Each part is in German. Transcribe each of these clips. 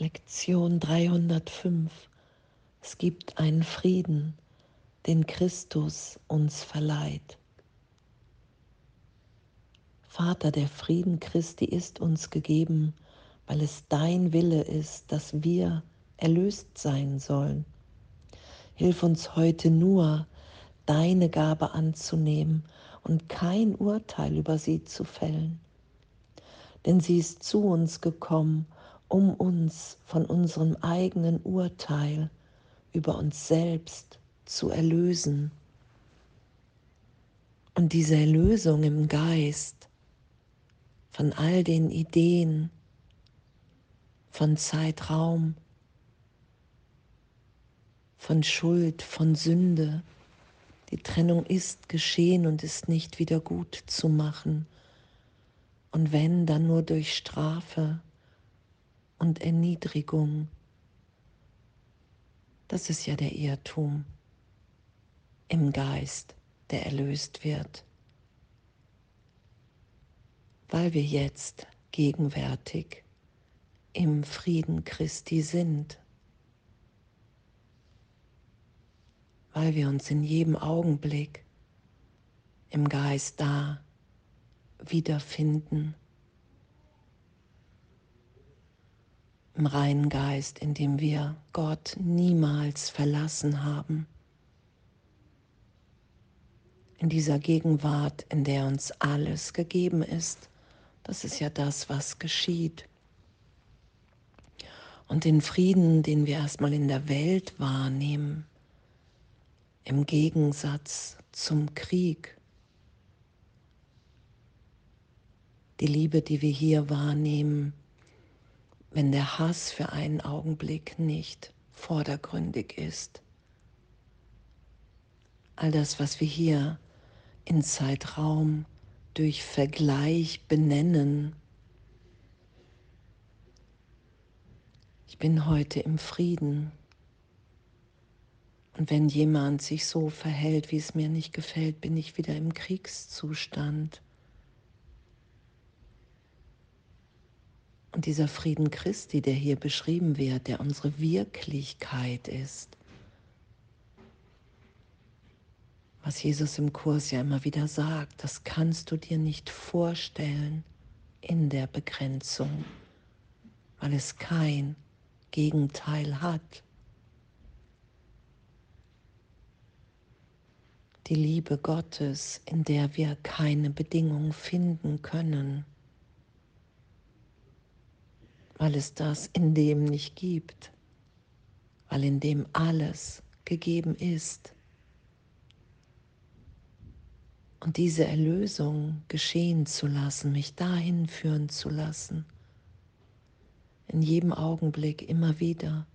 Lektion 305. Es gibt einen Frieden, den Christus uns verleiht. Vater, der Frieden Christi ist uns gegeben, weil es dein Wille ist, dass wir erlöst sein sollen. Hilf uns heute nur, deine Gabe anzunehmen und kein Urteil über sie zu fällen. Denn sie ist zu uns gekommen, um uns von unserem eigenen Urteil über uns selbst zu erlösen. Und diese Erlösung im Geist von all den Ideen, von Zeitraum, von Schuld, von Sünde. Die Trennung ist geschehen und ist nicht wieder gut zu machen. Und wenn, dann nur durch Strafe und Erniedrigung. Das ist ja der Irrtum im Geist, der erlöst wird, weil wir jetzt gegenwärtig im Frieden Christi sind, weil wir uns in jedem Augenblick im Geist da wiederfinden, im reinen Geist, in dem wir Gott niemals verlassen haben, in dieser Gegenwart, in der uns alles gegeben ist. Das ist ja das, was geschieht und den Frieden, den wir erstmal in der Welt wahrnehmen, im Gegensatz zum Krieg. Die Liebe, die wir hier wahrnehmen, wenn der Hass für einen Augenblick nicht vordergründig ist. All das, was wir hier in Zeitraum durch Vergleich benennen, ich bin heute im Frieden. Und wenn jemand sich so verhält, wie es mir nicht gefällt, bin ich wieder im Kriegszustand. Und dieser Frieden Christi, der hier beschrieben wird, der unsere Wirklichkeit ist, was Jesus im Kurs ja immer wieder sagt, das kannst du dir nicht vorstellen in der Begrenzung, weil es kein Gegenteil hat. Die Liebe Gottes, in der wir keine Bedingung finden können, weil es das in dem nicht gibt, weil in dem alles gegeben ist. Und diese Erlösung geschehen zu lassen, mich dahin führen zu lassen in jedem Augenblick immer wieder.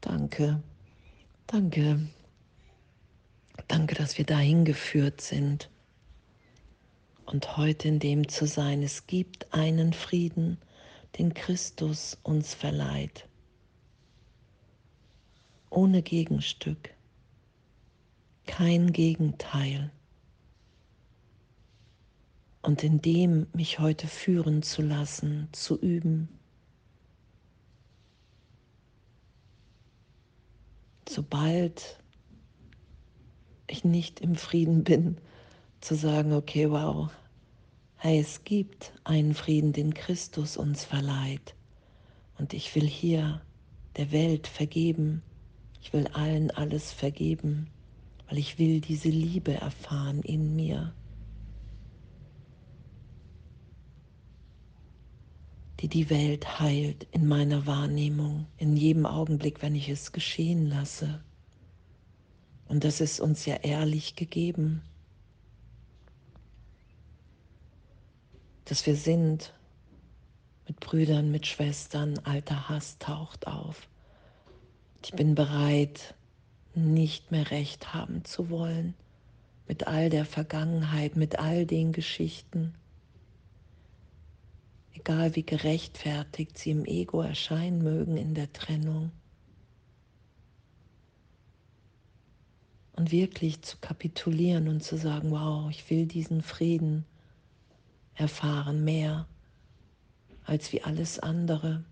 Danke, danke, danke, dass wir dahin geführt sind. Und heute in dem zu sein, es gibt einen Frieden, den Christus uns verleiht, ohne Gegenstück, kein Gegenteil und in dem mich heute führen zu lassen, zu üben. Sobald ich nicht im Frieden bin, zu sagen, okay, wow, es gibt einen Frieden, den Christus uns verleiht. Und ich will hier der Welt vergeben. Ich will allen alles vergeben, weil ich will diese Liebe erfahren in mir. die die Welt heilt in meiner Wahrnehmung, in jedem Augenblick, wenn ich es geschehen lasse. Und das ist uns ja ehrlich gegeben, dass wir sind mit Brüdern, mit Schwestern, alter Hass taucht auf. Ich bin bereit, nicht mehr recht haben zu wollen mit all der Vergangenheit, mit all den Geschichten egal wie gerechtfertigt sie im Ego erscheinen mögen in der Trennung. Und wirklich zu kapitulieren und zu sagen, wow, ich will diesen Frieden erfahren mehr als wie alles andere.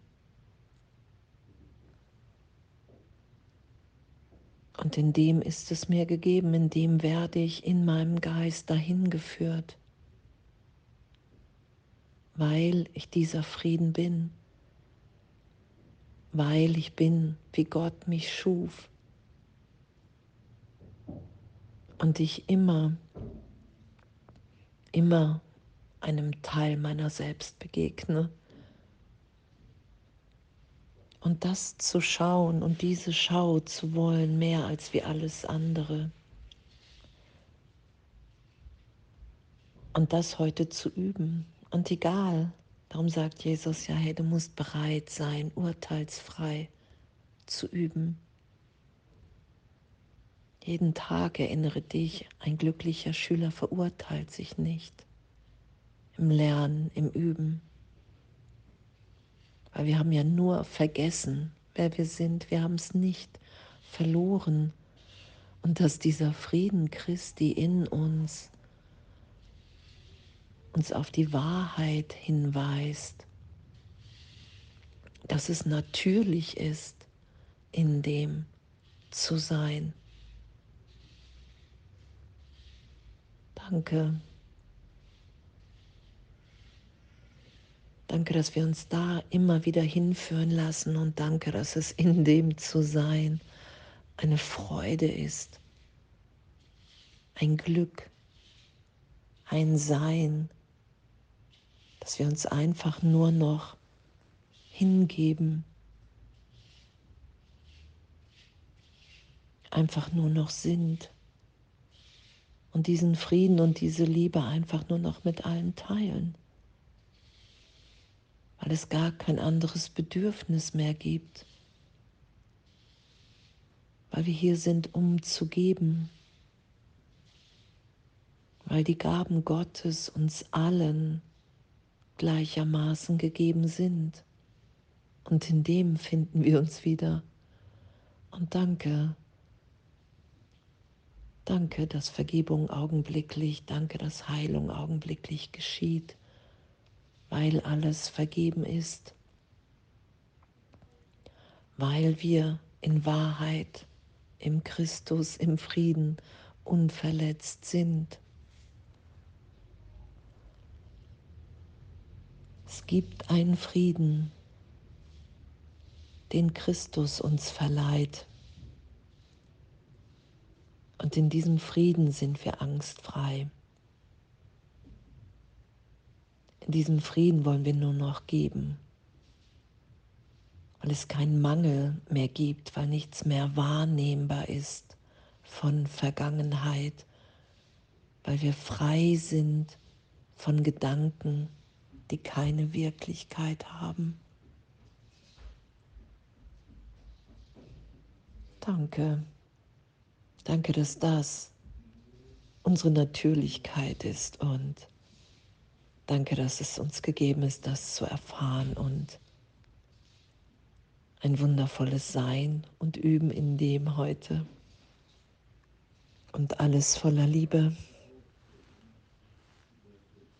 Und in dem ist es mir gegeben, in dem werde ich in meinem Geist dahin geführt, weil ich dieser Frieden bin, weil ich bin, wie Gott mich schuf und ich immer, immer einem Teil meiner selbst begegne. Und das zu schauen und diese Schau zu wollen, mehr als wie alles andere. Und das heute zu üben. Und egal, darum sagt Jesus ja, hey, du musst bereit sein, urteilsfrei zu üben. Jeden Tag erinnere dich, ein glücklicher Schüler verurteilt sich nicht im Lernen, im Üben. Weil wir haben ja nur vergessen, wer wir sind. Wir haben es nicht verloren. Und dass dieser Frieden Christi in uns uns auf die Wahrheit hinweist, dass es natürlich ist, in dem zu sein. Danke. Danke, dass wir uns da immer wieder hinführen lassen und danke, dass es in dem zu sein eine Freude ist, ein Glück, ein Sein, dass wir uns einfach nur noch hingeben, einfach nur noch sind und diesen Frieden und diese Liebe einfach nur noch mit allen teilen weil es gar kein anderes Bedürfnis mehr gibt, weil wir hier sind, um zu geben, weil die Gaben Gottes uns allen gleichermaßen gegeben sind. Und in dem finden wir uns wieder. Und danke, danke, dass Vergebung augenblicklich, danke, dass Heilung augenblicklich geschieht weil alles vergeben ist, weil wir in Wahrheit im Christus, im Frieden unverletzt sind. Es gibt einen Frieden, den Christus uns verleiht. Und in diesem Frieden sind wir angstfrei. Diesen Frieden wollen wir nur noch geben, weil es keinen Mangel mehr gibt, weil nichts mehr wahrnehmbar ist von Vergangenheit, weil wir frei sind von Gedanken, die keine Wirklichkeit haben. Danke. Danke, dass das unsere Natürlichkeit ist und Danke, dass es uns gegeben ist, das zu erfahren und ein wundervolles Sein und Üben in dem heute. Und alles voller Liebe.